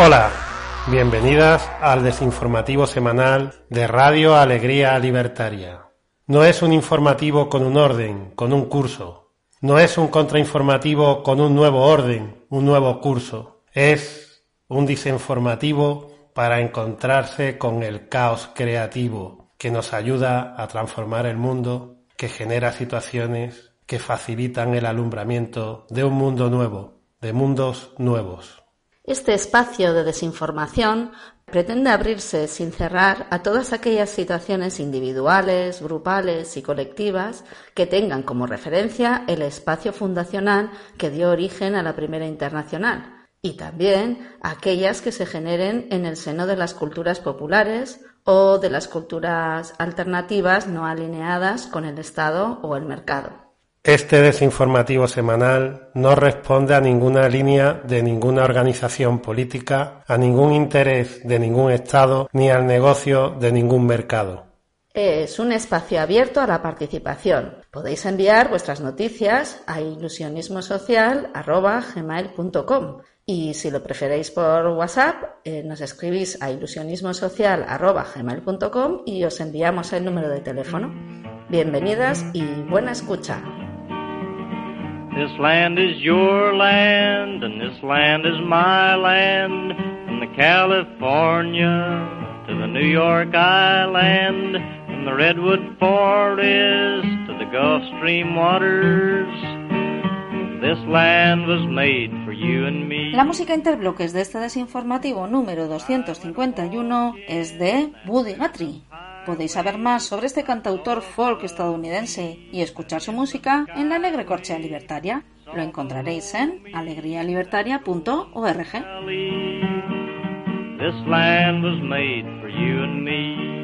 Hola, bienvenidas al desinformativo semanal de Radio Alegría Libertaria. No es un informativo con un orden, con un curso. No es un contrainformativo con un nuevo orden, un nuevo curso. Es un desinformativo para encontrarse con el caos creativo que nos ayuda a transformar el mundo, que genera situaciones que facilitan el alumbramiento de un mundo nuevo, de mundos nuevos. Este espacio de desinformación pretende abrirse sin cerrar a todas aquellas situaciones individuales, grupales y colectivas que tengan como referencia el espacio fundacional que dio origen a la Primera Internacional y también aquellas que se generen en el seno de las culturas populares o de las culturas alternativas no alineadas con el Estado o el mercado. Este desinformativo semanal no responde a ninguna línea de ninguna organización política, a ningún interés de ningún Estado ni al negocio de ningún mercado. Es un espacio abierto a la participación. Podéis enviar vuestras noticias a ilusionismosocial.gmail.com y si lo preferéis por WhatsApp, eh, nos escribís a ilusionismosocial.gmail.com y os enviamos el número de teléfono. Bienvenidas y buena escucha. This land is your land and this land is my land from the California to the New York Island from the Redwood Forest to the Gulf Stream waters This land was made for you and me. La música interbloques de este desinformativo número 251 es de Buddy Guthrie. Podéis saber más sobre este cantautor folk estadounidense y escuchar su música en la Alegre Corchea Libertaria. Lo encontraréis en alegrialibertaria.org. This land was made for you and me.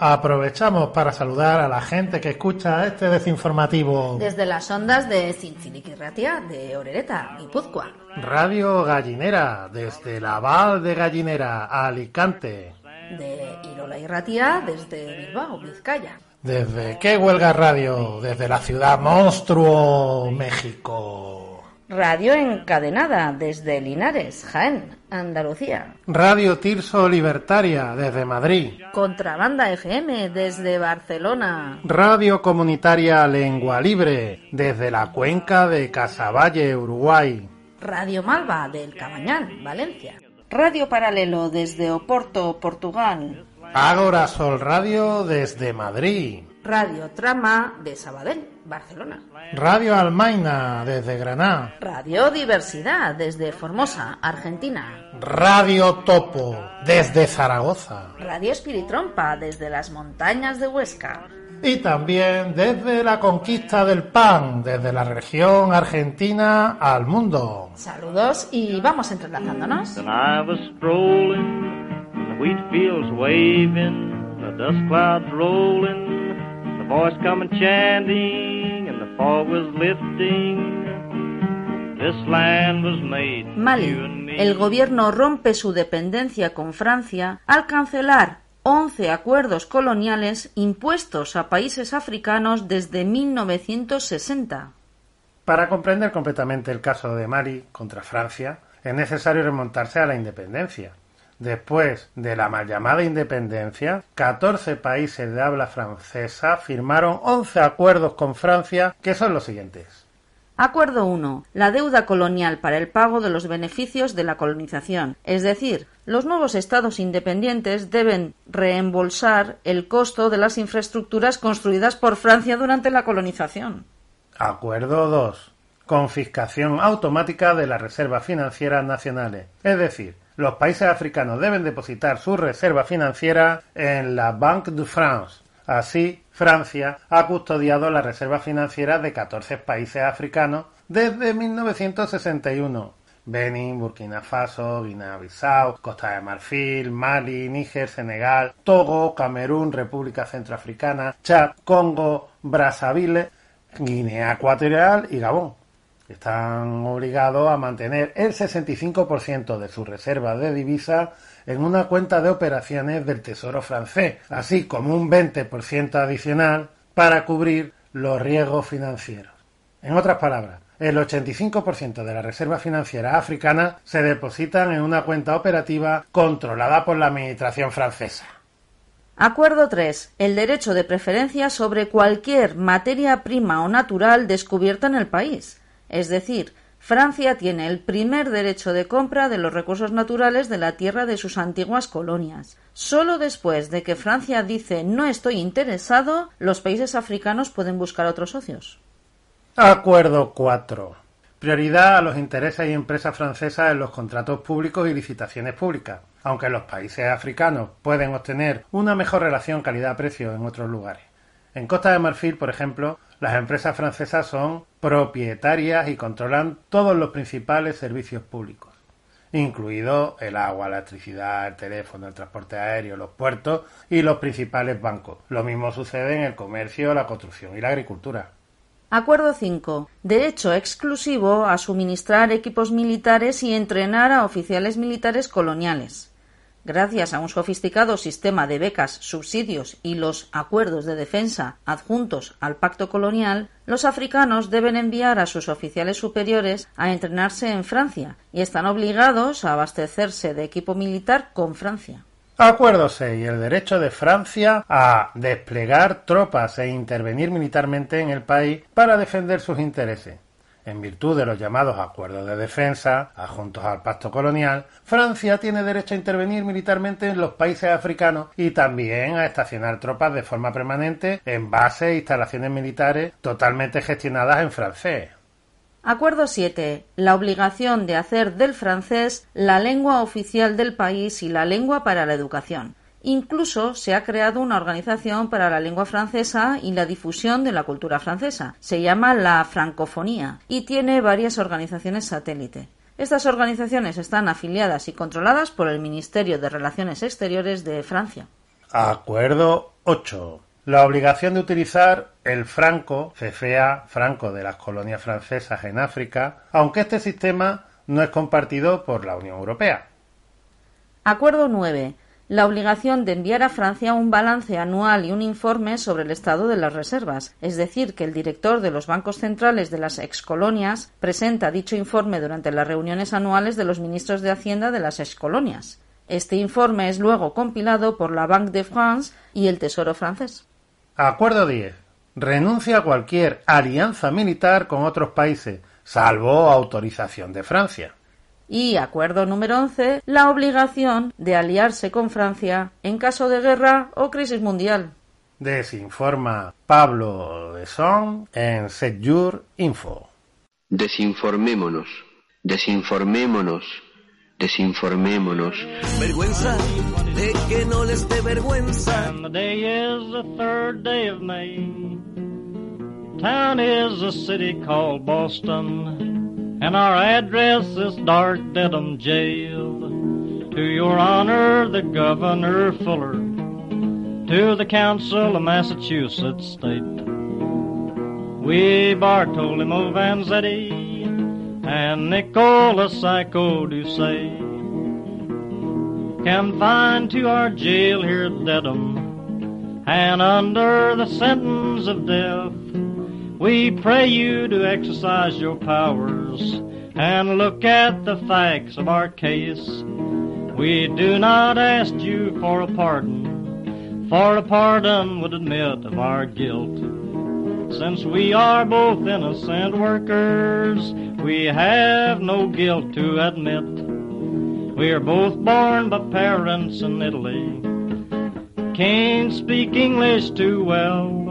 Aprovechamos para saludar a la gente que escucha este desinformativo. Desde las ondas de Cinciliquirratia, de Orereta, Guipúzcoa. Radio Gallinera, desde la Val de Gallinera, Alicante. De Irola y Ratia, desde Bilbao, Vizcaya. Desde qué huelga radio, desde la ciudad monstruo, México. Radio encadenada desde Linares, Jaén, Andalucía. Radio Tirso Libertaria desde Madrid. Contrabanda FM desde Barcelona. Radio Comunitaria Lengua Libre desde la cuenca de Casaballe, Uruguay. Radio Malva del Cabañal, Valencia. Radio Paralelo desde Oporto, Portugal. Ágora Sol Radio desde Madrid. Radio Trama de Sabadell, Barcelona. Radio Almaina desde Granada. Radio Diversidad desde Formosa, Argentina. Radio Topo desde Zaragoza. Radio Espiritrompa desde las montañas de Huesca. Y también desde la conquista del pan, desde la región argentina al mundo. Saludos y vamos entrelazándonos. And I was strolling, and the wheat fields waving, the dust clouds rolling, the voice coming chanting, and the fog was lifting. This land was made for you Mali. El gobierno rompe su dependencia con Francia al cancelar 11 acuerdos coloniales impuestos a países africanos desde 1960. Para comprender completamente el caso de Mali contra Francia, es necesario remontarse a la independencia. Después de la mal llamada independencia, 14 países de habla francesa firmaron 11 acuerdos con Francia que son los siguientes. Acuerdo 1. La deuda colonial para el pago de los beneficios de la colonización. Es decir, los nuevos estados independientes deben reembolsar el costo de las infraestructuras construidas por Francia durante la colonización. Acuerdo 2. Confiscación automática de las reservas financieras nacionales. Es decir, los países africanos deben depositar su reserva financiera en la Banque de France. Así, Francia ha custodiado la reserva financiera de 14 países africanos desde 1961. Benin, Burkina Faso, Guinea-Bissau, Costa de Marfil, Mali, Níger, Senegal, Togo, Camerún, República Centroafricana, Chad, Congo, Brazzaville, Guinea Ecuatorial y Gabón. Están obligados a mantener el 65% de sus reservas de divisas en una cuenta de operaciones del Tesoro francés, así como un 20% adicional para cubrir los riesgos financieros. En otras palabras, el 85% de la reserva financiera africana se depositan en una cuenta operativa controlada por la Administración francesa. Acuerdo 3. El derecho de preferencia sobre cualquier materia prima o natural descubierta en el país. Es decir, Francia tiene el primer derecho de compra de los recursos naturales de la tierra de sus antiguas colonias. Solo después de que Francia dice no estoy interesado, los países africanos pueden buscar otros socios. Acuerdo 4. Prioridad a los intereses y empresas francesas en los contratos públicos y licitaciones públicas, aunque los países africanos pueden obtener una mejor relación calidad-precio en otros lugares. En Costa de Marfil, por ejemplo, las empresas francesas son propietarias y controlan todos los principales servicios públicos, incluido el agua, la electricidad, el teléfono, el transporte aéreo, los puertos y los principales bancos. Lo mismo sucede en el comercio, la construcción y la agricultura. Acuerdo 5. Derecho exclusivo a suministrar equipos militares y entrenar a oficiales militares coloniales. Gracias a un sofisticado sistema de becas, subsidios y los acuerdos de defensa adjuntos al pacto colonial, los africanos deben enviar a sus oficiales superiores a entrenarse en Francia y están obligados a abastecerse de equipo militar con Francia. Acuerdo 6. El derecho de Francia a desplegar tropas e intervenir militarmente en el país para defender sus intereses. En virtud de los llamados acuerdos de defensa, adjuntos al pacto colonial, Francia tiene derecho a intervenir militarmente en los países africanos y también a estacionar tropas de forma permanente en bases e instalaciones militares totalmente gestionadas en francés. Acuerdo 7. La obligación de hacer del francés la lengua oficial del país y la lengua para la educación. Incluso se ha creado una organización para la lengua francesa y la difusión de la cultura francesa. Se llama la Francofonía y tiene varias organizaciones satélite. Estas organizaciones están afiliadas y controladas por el Ministerio de Relaciones Exteriores de Francia. Acuerdo 8 la obligación de utilizar el franco, CFA, franco de las colonias francesas en África, aunque este sistema no es compartido por la Unión Europea. Acuerdo 9. La obligación de enviar a Francia un balance anual y un informe sobre el estado de las reservas, es decir, que el director de los bancos centrales de las excolonias presenta dicho informe durante las reuniones anuales de los ministros de Hacienda de las excolonias. Este informe es luego compilado por la Banque de France y el Tesoro francés. Acuerdo 10. Renuncia a cualquier alianza militar con otros países, salvo autorización de Francia. Y acuerdo número 11. La obligación de aliarse con Francia en caso de guerra o crisis mundial. Desinforma Pablo de Son en Setjur Info. Desinformémonos, desinformémonos desinformémonos. Vergüenza de que no les dé vergüenza. And the day is the third day of May. Town is a city called Boston, and our address is Dark Dedham Jail. To your honor, the Governor Fuller, to the Council of Massachusetts State. We Bartolome Vanzetti and Nicola Psycho do say confined to our jail here at Dedham and under the sentence of death we pray you to exercise your powers and look at the facts of our case we do not ask you for a pardon for a pardon would admit of our guilt since we are both innocent workers, we have no guilt to admit. We are both born by parents in Italy. Can't speak English too well.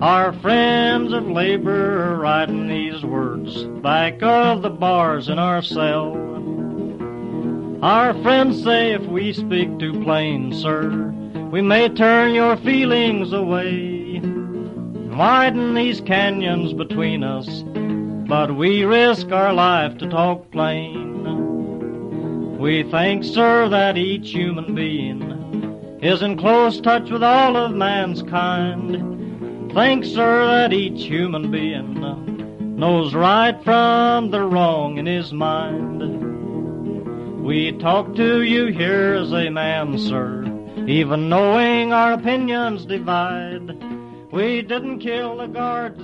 Our friends of labor are writing these words back of the bars in our cell. Our friends say if we speak too plain, sir, we may turn your feelings away widen these canyons between us, but we risk our life to talk plain. We think, sir, that each human being is in close touch with all of man's kind. Think, sir, that each human being knows right from the wrong in his mind. We talk to you here as a man, sir, even knowing our opinions divide. we didn't kill the guard.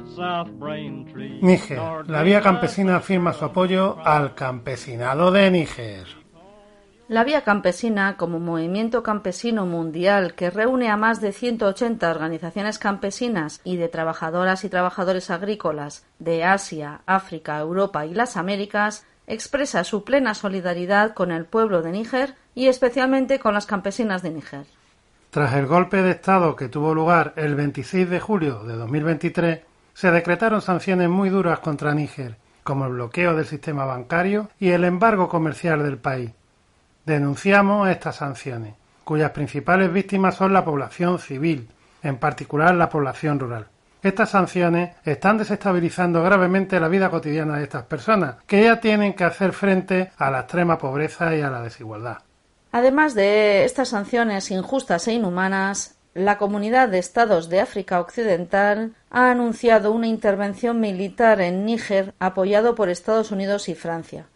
Níger. La Vía Campesina firma su apoyo al campesinado de Níger. La Vía Campesina, como movimiento campesino mundial que reúne a más de 180 organizaciones campesinas y de trabajadoras y trabajadores agrícolas de Asia, África, Europa y las Américas, expresa su plena solidaridad con el pueblo de Níger y especialmente con las campesinas de Níger. Tras el golpe de Estado que tuvo lugar el 26 de julio de 2023, se decretaron sanciones muy duras contra Níger, como el bloqueo del sistema bancario y el embargo comercial del país. Denunciamos estas sanciones, cuyas principales víctimas son la población civil, en particular la población rural. Estas sanciones están desestabilizando gravemente la vida cotidiana de estas personas, que ya tienen que hacer frente a la extrema pobreza y a la desigualdad. Además de estas sanciones injustas e inhumanas, la Comunidad de Estados de África Occidental ha anunciado una intervención militar en Níger apoyado por Estados Unidos y Francia.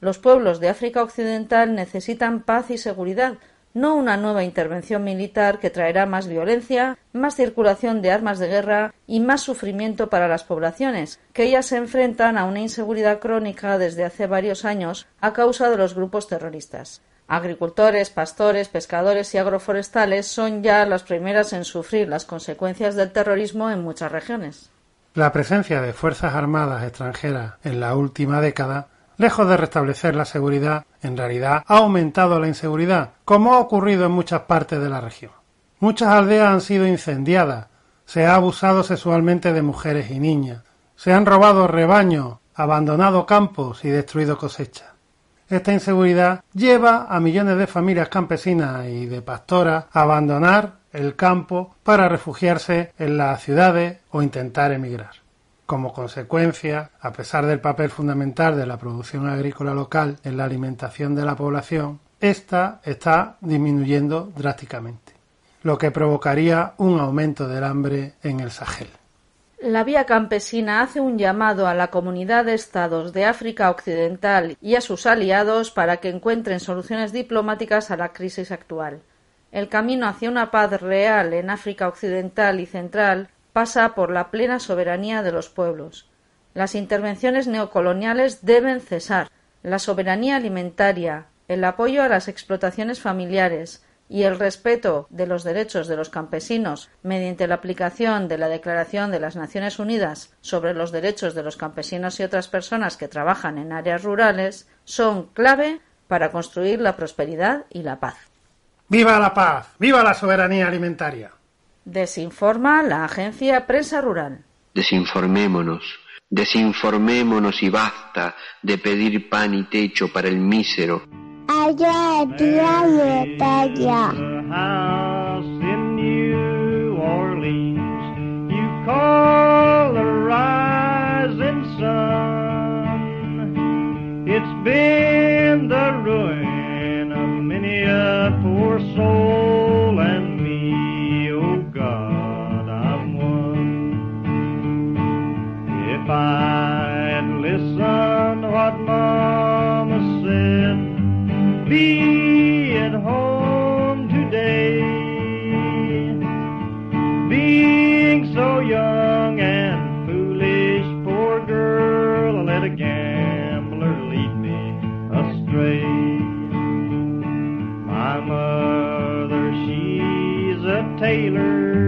Los pueblos de África Occidental necesitan paz y seguridad, no una nueva intervención militar que traerá más violencia, más circulación de armas de guerra y más sufrimiento para las poblaciones, que ellas se enfrentan a una inseguridad crónica desde hace varios años a causa de los grupos terroristas. Agricultores, pastores, pescadores y agroforestales son ya las primeras en sufrir las consecuencias del terrorismo en muchas regiones. La presencia de fuerzas armadas extranjeras en la última década, lejos de restablecer la seguridad, en realidad ha aumentado la inseguridad, como ha ocurrido en muchas partes de la región. Muchas aldeas han sido incendiadas, se ha abusado sexualmente de mujeres y niñas, se han robado rebaños, abandonado campos y destruido cosechas. Esta inseguridad lleva a millones de familias campesinas y de pastoras a abandonar el campo para refugiarse en las ciudades o intentar emigrar. Como consecuencia, a pesar del papel fundamental de la producción agrícola local en la alimentación de la población, esta está disminuyendo drásticamente, lo que provocaría un aumento del hambre en el Sahel. La Vía Campesina hace un llamado a la comunidad de estados de África Occidental y a sus aliados para que encuentren soluciones diplomáticas a la crisis actual. El camino hacia una paz real en África Occidental y Central pasa por la plena soberanía de los pueblos. Las intervenciones neocoloniales deben cesar. La soberanía alimentaria, el apoyo a las explotaciones familiares, y el respeto de los derechos de los campesinos mediante la aplicación de la Declaración de las Naciones Unidas sobre los derechos de los campesinos y otras personas que trabajan en áreas rurales son clave para construir la prosperidad y la paz. ¡Viva la paz! ¡Viva la soberanía alimentaria! Desinforma la agencia Prensa Rural. Desinformémonos, desinformémonos y basta de pedir pan y techo para el mísero allá día y talla. in New Orleans, you call the rising sun. It's been the ruin of many a poor soul be at home today. Being so young and foolish, poor girl, I let a gambler lead me astray. My mother, she's a tailor,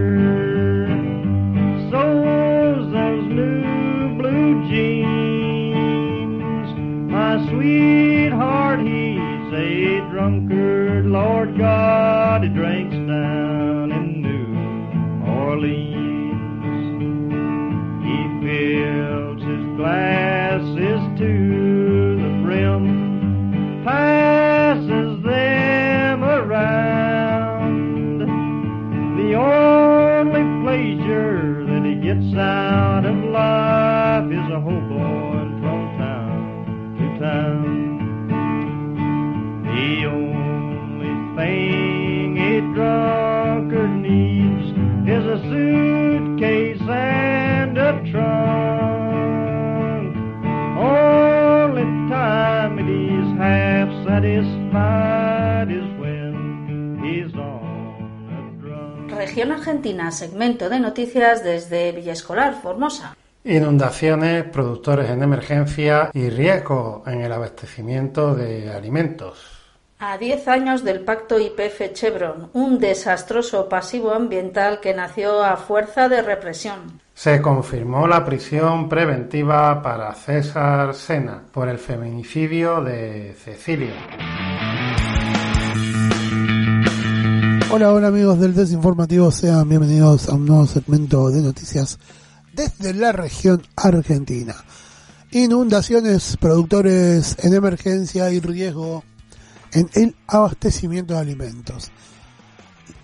Argentina, segmento de noticias desde Villa Escolar, Formosa. Inundaciones, productores en emergencia y riesgo en el abastecimiento de alimentos. A 10 años del pacto IPF Chevron, un desastroso pasivo ambiental que nació a fuerza de represión. Se confirmó la prisión preventiva para César Sena por el feminicidio de Cecilia. Hola, hola amigos del Desinformativo, sean bienvenidos a un nuevo segmento de noticias desde la región argentina. Inundaciones, productores en emergencia y riesgo en el abastecimiento de alimentos.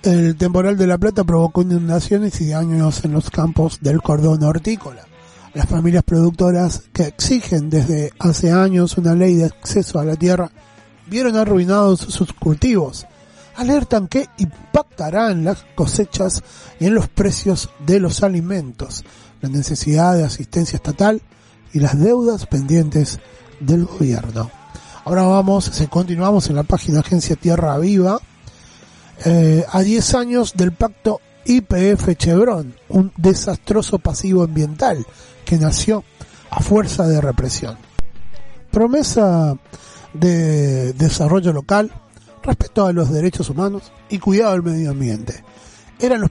El temporal de La Plata provocó inundaciones y daños en los campos del cordón hortícola. Las familias productoras que exigen desde hace años una ley de acceso a la tierra vieron arruinados sus cultivos. Alertan que impactará en las cosechas y en los precios de los alimentos la necesidad de asistencia estatal y las deudas pendientes del gobierno. Ahora vamos, se continuamos en la página Agencia Tierra Viva, eh, a 10 años del pacto IPF Chevron, un desastroso pasivo ambiental que nació a fuerza de represión. Promesa de desarrollo local, respeto a los derechos humanos y cuidado del medio ambiente eran los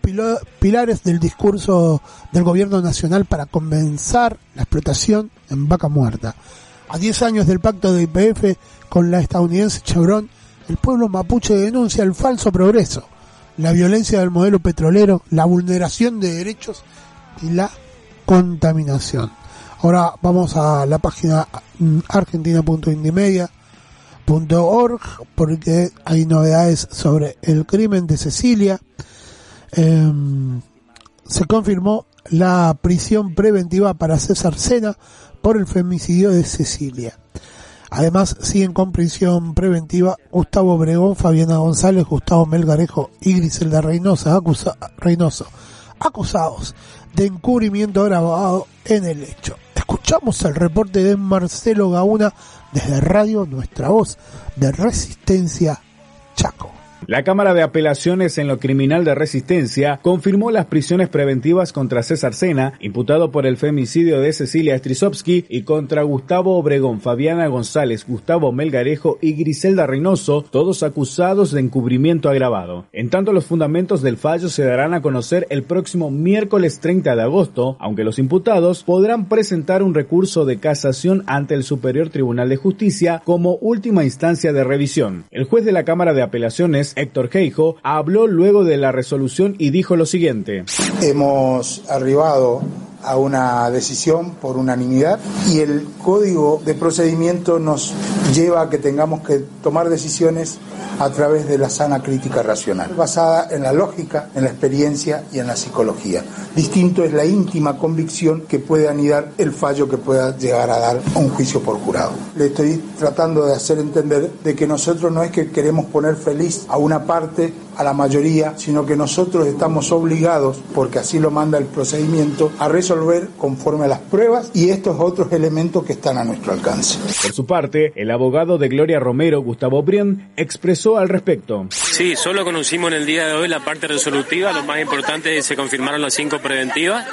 pilares del discurso del gobierno nacional para comenzar la explotación en vaca muerta. A 10 años del pacto de IPF con la estadounidense Chevron, el pueblo mapuche denuncia el falso progreso, la violencia del modelo petrolero, la vulneración de derechos y la contaminación. Ahora vamos a la página argentina.indimedia.org porque hay novedades sobre el crimen de Cecilia Em, se confirmó la prisión preventiva para César Sena por el femicidio de Cecilia. Además, siguen con prisión preventiva Gustavo Obregón, Fabiana González, Gustavo Melgarejo y Griselda Reynosa, Reynoso, acusados de encubrimiento agravado en el hecho. Escuchamos el reporte de Marcelo Gauna desde Radio Nuestra Voz de Resistencia Chaco. La Cámara de Apelaciones en lo Criminal de Resistencia confirmó las prisiones preventivas contra César Sena, imputado por el femicidio de Cecilia Strisovsky, y contra Gustavo Obregón, Fabiana González, Gustavo Melgarejo y Griselda Reynoso, todos acusados de encubrimiento agravado. En tanto, los fundamentos del fallo se darán a conocer el próximo miércoles 30 de agosto, aunque los imputados podrán presentar un recurso de casación ante el Superior Tribunal de Justicia como última instancia de revisión. El juez de la Cámara de Apelaciones Héctor Geijo, habló luego de la resolución y dijo lo siguiente. Hemos arribado a una decisión por unanimidad y el código de procedimiento nos lleva a que tengamos que tomar decisiones a través de la sana crítica racional, basada en la lógica, en la experiencia y en la psicología. Distinto es la íntima convicción que puede anidar el fallo que pueda llegar a dar un juicio por jurado. Le estoy tratando de hacer entender de que nosotros no es que queremos poner feliz a una parte a la mayoría, sino que nosotros estamos obligados, porque así lo manda el procedimiento, a resolver conforme a las pruebas y estos otros elementos que están a nuestro alcance. Por su parte, el abogado de Gloria Romero, Gustavo Brian, expresó al respecto. Sí, solo conocimos en el día de hoy la parte resolutiva, lo más importante es que se confirmaron las cinco preventivas.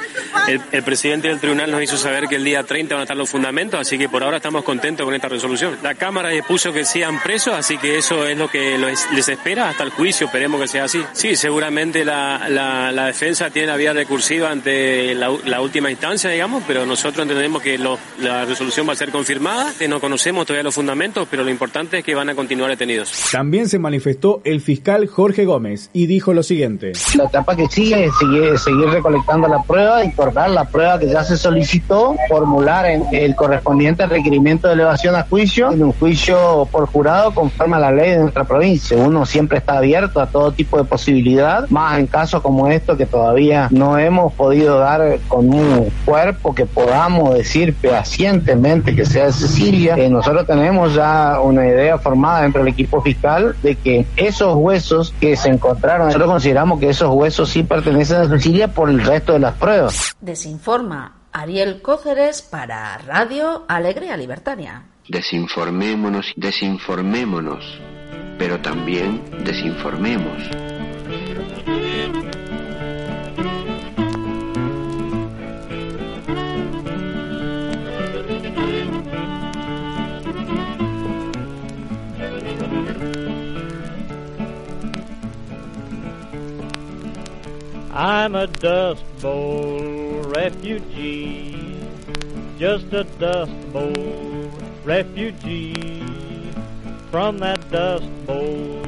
El, presidente del tribunal nos hizo saber que el día 30 van a estar los fundamentos, así que por ahora estamos contentos con esta resolución. La Cámara dispuso que sean presos, así que eso es lo que les espera hasta el juicio, esperemos que sea así. Sí, seguramente la, la, defensa tiene la vía recursiva ante la, última instancia, digamos, pero nosotros entendemos que la resolución va a ser confirmada, que no conocemos todavía los fundamentos, pero lo importante es que van a continuar detenidos. También se manifestó el fiscal Jorge Gómez y dijo lo siguiente. La etapa que sigue es seguir, seguir recolectando la prueba, incorporar la prueba que ya se solicitó, formular en el correspondiente requerimiento de elevación a juicio, en un juicio por jurado conforme a la ley de nuestra provincia. Uno siempre está abierto a todo todo tipo de posibilidad, más en casos como esto que todavía no hemos podido dar con un cuerpo que podamos decir fehacientemente que sea de Cecilia. Eh, nosotros tenemos ya una idea formada dentro del equipo fiscal de que esos huesos que se encontraron, nosotros consideramos que esos huesos sí pertenecen a Cecilia por el resto de las pruebas. Desinforma Ariel Cóceres para Radio Alegría Libertaria. Desinformémonos, desinformémonos pero también desinformemos. I'm a Dust Bowl refugee, just a Dust Bowl refugee. From that Dust Bowl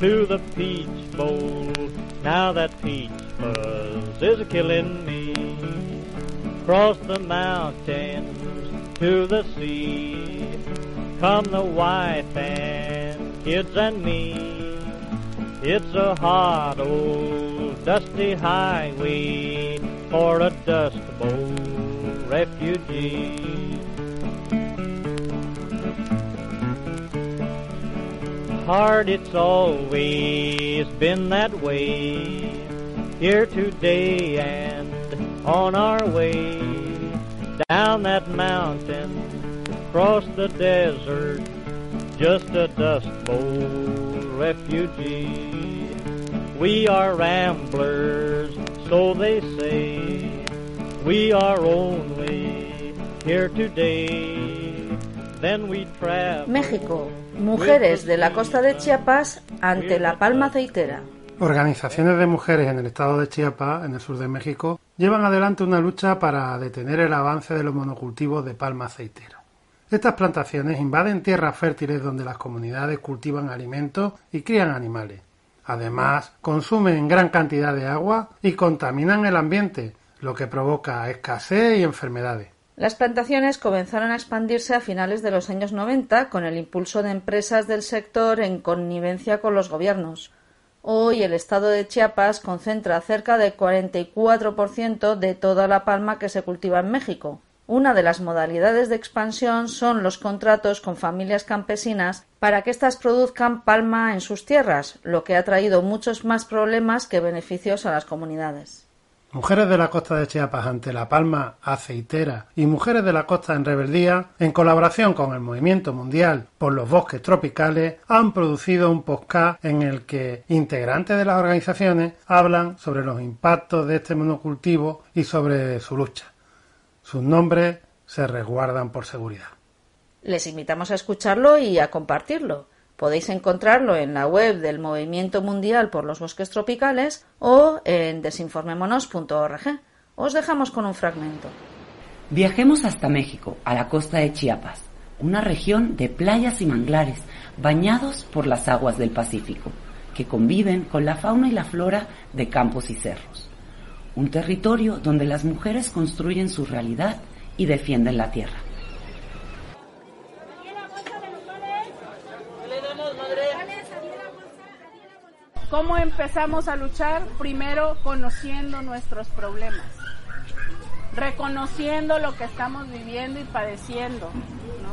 to the Peach Bowl, now that peach fuzz is killing me. Cross the mountains to the sea, come the wife and kids and me. It's a hot old dusty highway for a Dust Bowl refugee. Hard it's always been that way, here today and on our way, down that mountain, across the desert, just a Dust Bowl refugee. We are ramblers, so they say. We are only here today. Then we travel. México. Mujeres de la costa de Chiapas ante la palma aceitera. Organizaciones de mujeres en el estado de Chiapas, en el sur de México, llevan adelante una lucha para detener el avance de los monocultivos de palma aceitera. Estas plantaciones invaden tierras fértiles donde las comunidades cultivan alimentos y crían animales. Además, consumen gran cantidad de agua y contaminan el ambiente, lo que provoca escasez y enfermedades. Las plantaciones comenzaron a expandirse a finales de los años 90 con el impulso de empresas del sector en connivencia con los gobiernos. Hoy el estado de Chiapas concentra cerca del 44% de toda la palma que se cultiva en México. Una de las modalidades de expansión son los contratos con familias campesinas para que éstas produzcan palma en sus tierras, lo que ha traído muchos más problemas que beneficios a las comunidades. Mujeres de la costa de Chiapas ante la palma aceitera y Mujeres de la costa en rebeldía, en colaboración con el Movimiento Mundial por los Bosques Tropicales, han producido un podcast en el que integrantes de las organizaciones hablan sobre los impactos de este monocultivo y sobre su lucha. Sus nombres se resguardan por seguridad. Les invitamos a escucharlo y a compartirlo. Podéis encontrarlo en la web del Movimiento Mundial por los Bosques Tropicales o en desinformemonos.org. Os dejamos con un fragmento. Viajemos hasta México, a la costa de Chiapas, una región de playas y manglares bañados por las aguas del Pacífico, que conviven con la fauna y la flora de campos y cerros. Un territorio donde las mujeres construyen su realidad y defienden la tierra. ¿Cómo empezamos a luchar? Primero conociendo nuestros problemas, reconociendo lo que estamos viviendo y padeciendo, ¿no?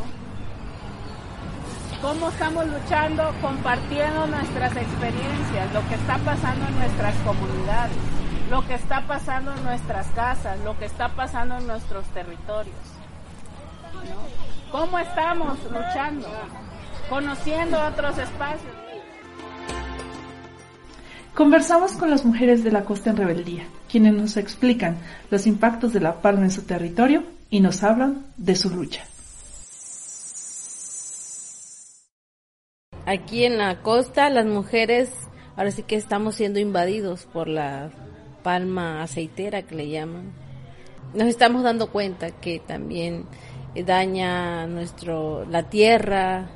¿Cómo estamos luchando? Compartiendo nuestras experiencias, lo que está pasando en nuestras comunidades, lo que está pasando en nuestras casas, lo que está pasando en nuestros territorios. ¿no? ¿Cómo estamos luchando? Conociendo otros espacios. Conversamos con las mujeres de la costa en rebeldía, quienes nos explican los impactos de la palma en su territorio y nos hablan de su lucha. Aquí en la costa las mujeres ahora sí que estamos siendo invadidos por la palma aceitera que le llaman. Nos estamos dando cuenta que también daña nuestro la tierra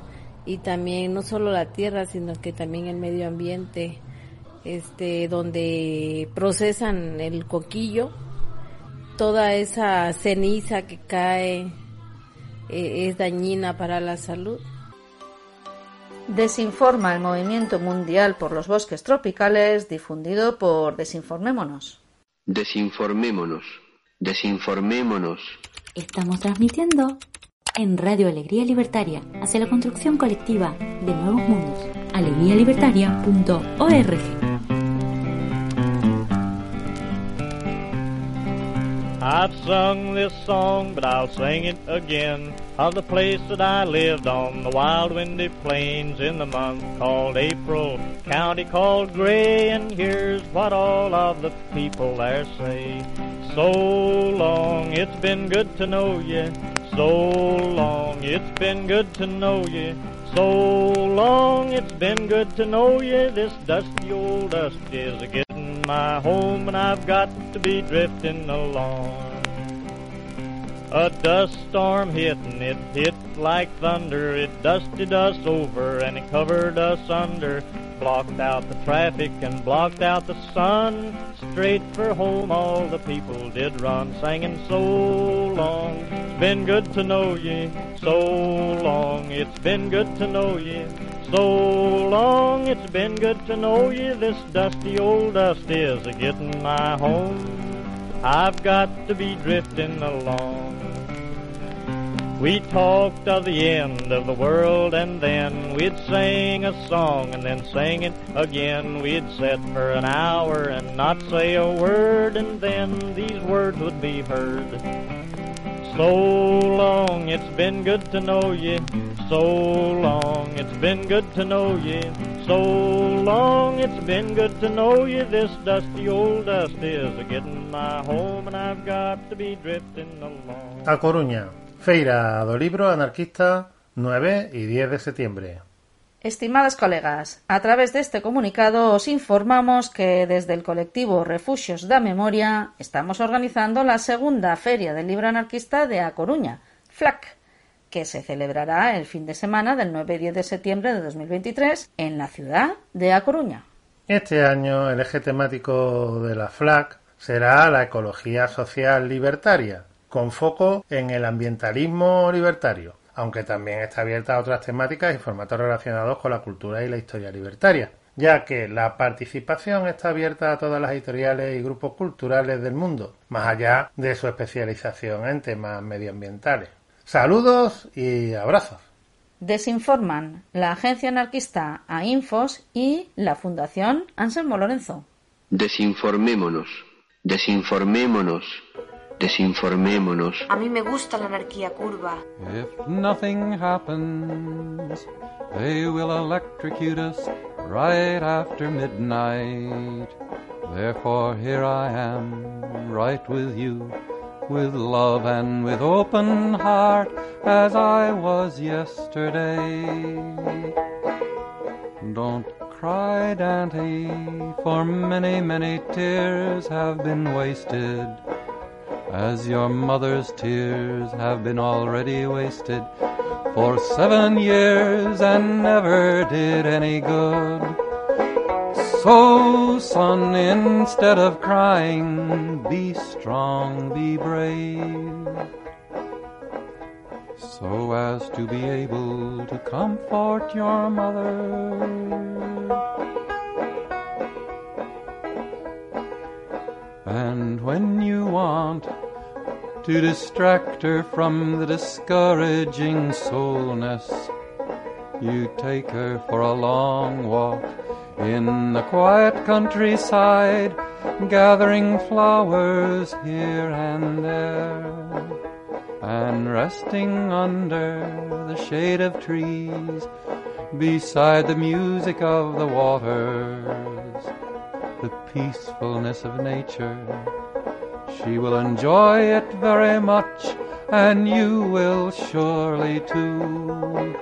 y también no solo la tierra sino que también el medio ambiente este donde procesan el coquillo toda esa ceniza que cae eh, es dañina para la salud Desinforma el Movimiento Mundial por los Bosques Tropicales, difundido por Desinformémonos. Desinformémonos, desinformémonos. Estamos transmitiendo en Radio Alegría Libertaria hacia la construcción colectiva de nuevos mundos. alegrialibertaria.org. I've sung this song, but I'll sing it again of the place that I lived on the wild windy plains in the month called April, county called Gray, and here's what all of the people there say. So long, it's been good to know you. So long, it's been good to know you. So long, it's been good to know you. This dusty old dust is a getting my home and I've got to be drifting along. A dust storm hit and it hit like thunder. It dusted us over and it covered us under. Blocked out the traffic and blocked out the sun. Straight for home all the people did run, singing so long. It's been good to know ye, so long. It's been good to know ye, so long. It's been good to know ye. This dusty old dust is a getting my home. I've got to be drifting along. We talked of the end of the world and then we'd sing a song and then sing it again. We'd sit for an hour and not say a word and then these words would be heard. So long, it's been good to know ye. So long, it's been good to know ye. So long, it's been good to know ye. This dusty old dust is a getting my home and I've got to be drifting along. A Coruña, Feira do Libro Anarquista 9 y 10 de septiembre. Estimadas colegas, a través de este comunicado os informamos que desde el colectivo Refugios da Memoria estamos organizando la segunda Feria del Libro Anarquista de A Coruña, FLAC, que se celebrará el fin de semana del 9 y 10 de septiembre de 2023 en la ciudad de A Coruña. Este año el eje temático de la FLAC será la ecología social libertaria, con foco en el ambientalismo libertario, aunque también está abierta a otras temáticas y formatos relacionados con la cultura y la historia libertaria, ya que la participación está abierta a todas las editoriales y grupos culturales del mundo, más allá de su especialización en temas medioambientales. Saludos y abrazos. Desinforman la agencia anarquista AINFOS y la Fundación Anselmo Lorenzo. Desinformémonos, desinformémonos, desinformémonos. A mí me gusta la anarquía curva. If nothing happens, they will electrocute us right after midnight. Therefore, here I am, right with you, with love and with open heart, as I was yesterday. Don't cry, Dante, for many, many tears have been wasted as your mother's tears have been already wasted for seven years and never did any good. So, son, instead of crying, be strong, be brave, so as to be able to comfort your mother. And when you want to distract her from the discouraging soulness, you take her for a long walk in the quiet countryside, gathering flowers here and there, and resting under the shade of trees, beside the music of the waters, the peacefulness of nature. She will enjoy it very much, and you will surely too.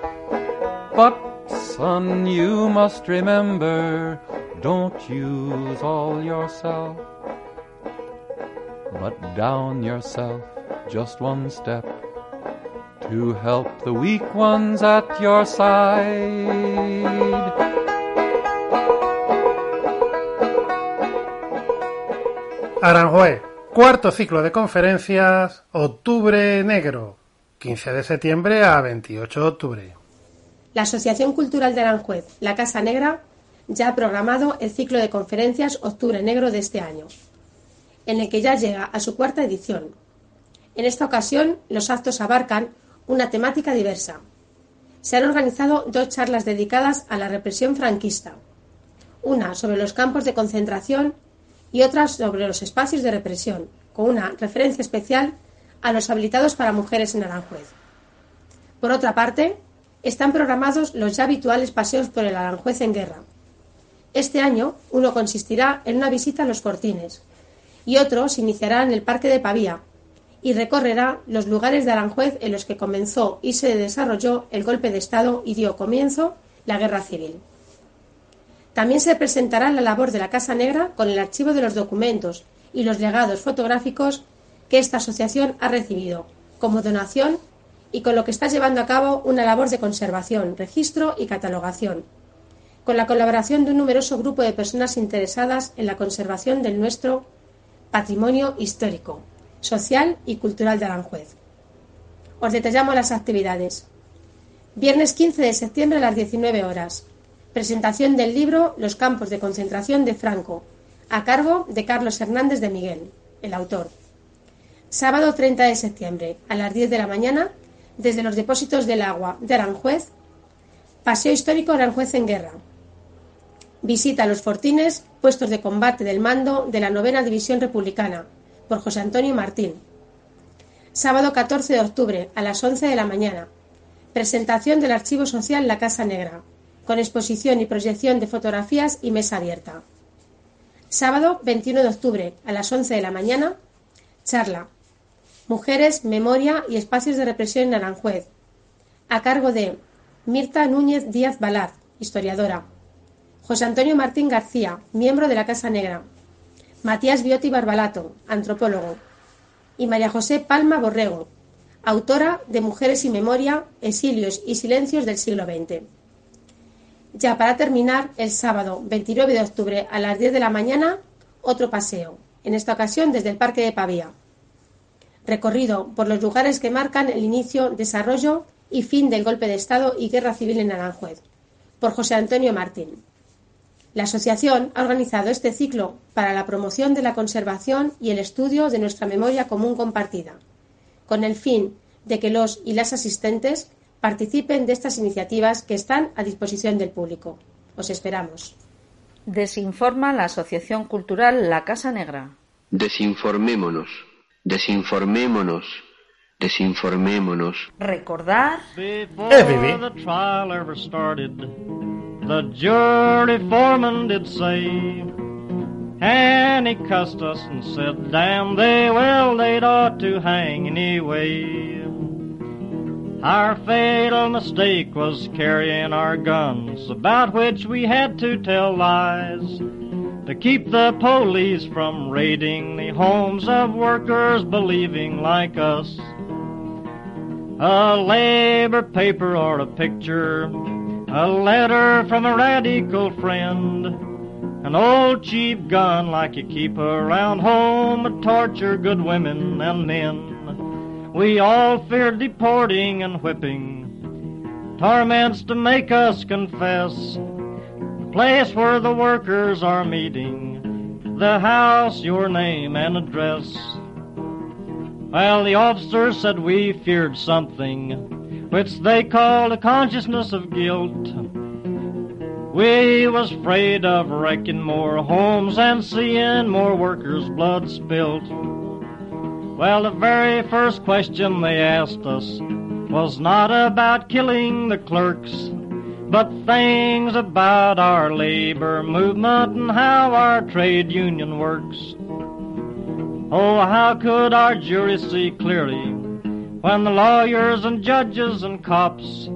But, son, you must remember, don't use all yourself, but down yourself just one step to help the weak ones at your side. Aranjuez, cuarto ciclo de conferencias, Octubre Negro, 15 de septiembre a 28 de octubre. La Asociación Cultural de Aranjuez, La Casa Negra, ya ha programado el ciclo de conferencias Octubre Negro de este año, en el que ya llega a su cuarta edición. En esta ocasión, los actos abarcan una temática diversa. Se han organizado dos charlas dedicadas a la represión franquista, una sobre los campos de concentración y otra sobre los espacios de represión, con una referencia especial a los habilitados para mujeres en Aranjuez. Por otra parte, están programados los ya habituales paseos por el Aranjuez en guerra. Este año, uno consistirá en una visita a los Cortines y otro se iniciará en el Parque de Pavía y recorrerá los lugares de Aranjuez en los que comenzó y se desarrolló el golpe de Estado y dio comienzo la guerra civil. También se presentará la labor de la Casa Negra con el archivo de los documentos y los legados fotográficos que esta asociación ha recibido como donación y con lo que está llevando a cabo una labor de conservación, registro y catalogación, con la colaboración de un numeroso grupo de personas interesadas en la conservación de nuestro patrimonio histórico, social y cultural de Aranjuez. Os detallamos las actividades. Viernes 15 de septiembre a las 19 horas. Presentación del libro Los campos de concentración de Franco, a cargo de Carlos Hernández de Miguel, el autor. Sábado 30 de septiembre, a las 10 de la mañana, desde los depósitos del agua de Aranjuez, Paseo Histórico Aranjuez en Guerra. Visita a los fortines, puestos de combate del mando de la novena División Republicana, por José Antonio Martín. Sábado 14 de octubre, a las 11 de la mañana. Presentación del Archivo Social La Casa Negra, con exposición y proyección de fotografías y mesa abierta. Sábado 21 de octubre, a las 11 de la mañana. Charla Mujeres, Memoria y Espacios de Represión en Aranjuez, a cargo de Mirta Núñez Díaz Balaz, historiadora, José Antonio Martín García, miembro de la Casa Negra, Matías Biotti Barbalato, antropólogo, y María José Palma Borrego, autora de Mujeres y Memoria, Exilios y Silencios del siglo XX. Ya para terminar, el sábado 29 de octubre a las 10 de la mañana, otro paseo, en esta ocasión desde el Parque de Pavía. Recorrido por los lugares que marcan el inicio, desarrollo y fin del golpe de Estado y guerra civil en Aranjuez, por José Antonio Martín. La asociación ha organizado este ciclo para la promoción de la conservación y el estudio de nuestra memoria común compartida, con el fin de que los y las asistentes participen de estas iniciativas que están a disposición del público. Os esperamos. Desinforma la Asociación Cultural La Casa Negra. Desinformémonos. Desinformémonos, desinformémonos. Recordar the jury foreman did say, and he cussed us and said, damn, they, well, they'd ought to hang anyway. Our fatal mistake was carrying our guns, about which we had to tell lies to keep the police from raiding the homes of workers believing like us. A labor paper or a picture, a letter from a radical friend, an old cheap gun like you keep around home to torture good women and men. We all feared deporting and whipping, torments to make us confess The place where the workers are meeting, the house, your name and address. Well, the officers said we feared something, which they called a consciousness of guilt. We was afraid of wrecking more homes and seeing more workers' blood spilt. Well, the very first question they asked us was not about killing the clerks, but things about our labor movement and how our trade union works. Oh, how could our jury see clearly when the lawyers and judges and cops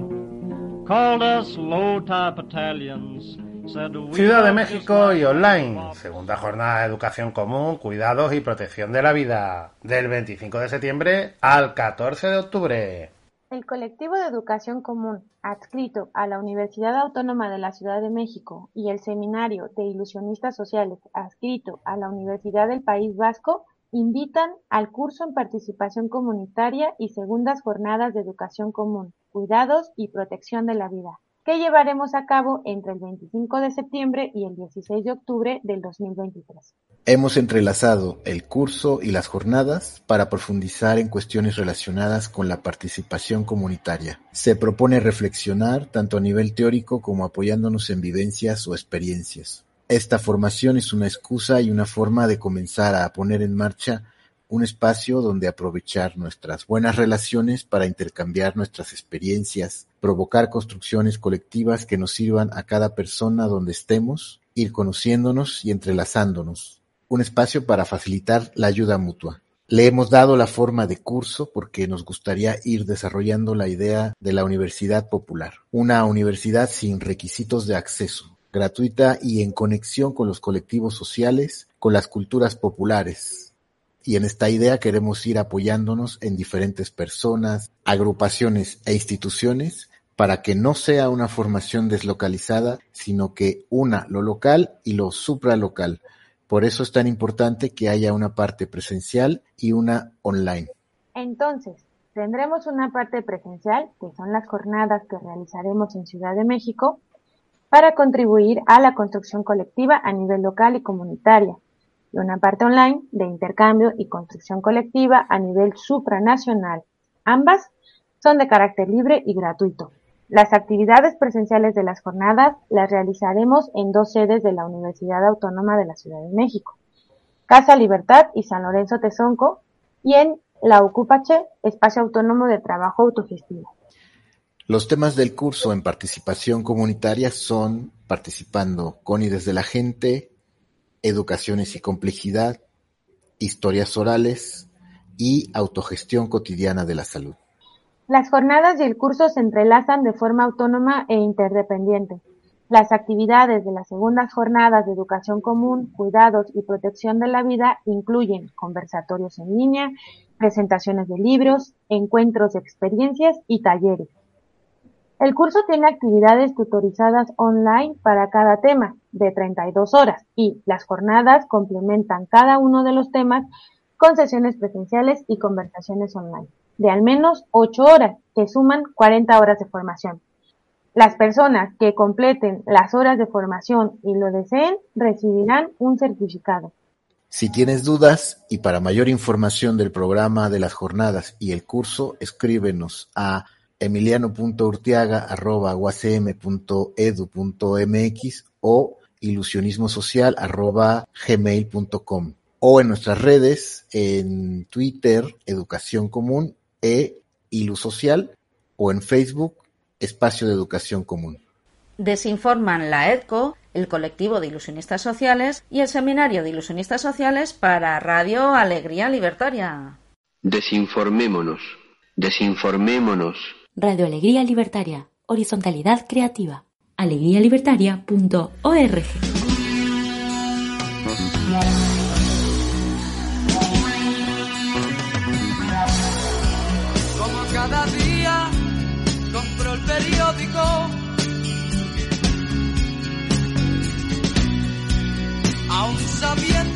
called us low-type Italians? Ciudad de México y online. Segunda jornada de educación común, cuidados y protección de la vida. Del 25 de septiembre al 14 de octubre. El colectivo de educación común, adscrito a la Universidad Autónoma de la Ciudad de México, y el Seminario de Ilusionistas Sociales, adscrito a la Universidad del País Vasco, invitan al curso en participación comunitaria y segundas jornadas de educación común, cuidados y protección de la vida, que llevaremos a cabo entre el 25 de septiembre y el 16 de octubre del 2023. Hemos entrelazado el curso y las jornadas para profundizar en cuestiones relacionadas con la participación comunitaria. Se propone reflexionar tanto a nivel teórico como apoyándonos en vivencias o experiencias. Esta formación es una excusa y una forma de comenzar a poner en marcha un espacio donde aprovechar nuestras buenas relaciones para intercambiar nuestras experiencias, provocar construcciones colectivas que nos sirvan a cada persona donde estemos, ir conociéndonos y entrelazándonos. Un espacio para facilitar la ayuda mutua. Le hemos dado la forma de curso porque nos gustaría ir desarrollando la idea de la universidad popular, una universidad sin requisitos de acceso, gratuita y en conexión con los colectivos sociales, con las culturas populares. Y en esta idea queremos ir apoyándonos en diferentes personas, agrupaciones e instituciones para que no sea una formación deslocalizada, sino que una lo local y lo supralocal. Por eso es tan importante que haya una parte presencial y una online. Entonces, tendremos una parte presencial, que son las jornadas que realizaremos en Ciudad de México, para contribuir a la construcción colectiva a nivel local y comunitaria, y una parte online de intercambio y construcción colectiva a nivel supranacional. Ambas son de carácter libre y gratuito. Las actividades presenciales de las jornadas las realizaremos en dos sedes de la Universidad Autónoma de la Ciudad de México, Casa Libertad y San Lorenzo Tezonco, y en la Ocupache, Espacio Autónomo de Trabajo Autogestivo. Los temas del curso en participación comunitaria son participando con y desde la gente, educaciones y complejidad, historias orales y autogestión cotidiana de la salud. Las jornadas y el curso se entrelazan de forma autónoma e interdependiente. Las actividades de las segundas jornadas de educación común, cuidados y protección de la vida incluyen conversatorios en línea, presentaciones de libros, encuentros de experiencias y talleres. El curso tiene actividades tutorizadas online para cada tema, de 32 horas, y las jornadas complementan cada uno de los temas con sesiones presenciales y conversaciones online de al menos ocho horas, que suman 40 horas de formación. Las personas que completen las horas de formación y lo deseen recibirán un certificado. Si tienes dudas y para mayor información del programa de las jornadas y el curso, escríbenos a emiliano.urtiaga.uacm.edu.mx o ilusionismosocial.gmail.com o en nuestras redes, en Twitter, Educación Común e Ilu Social o en Facebook Espacio de Educación Común. Desinforman la EDCO, el colectivo de ilusionistas sociales y el seminario de ilusionistas sociales para Radio Alegría Libertaria. Desinformémonos, desinformémonos. Radio Alegría Libertaria, horizontalidad creativa. alegrialibertaria.org. cada día compro el periódico. Aún sabiendo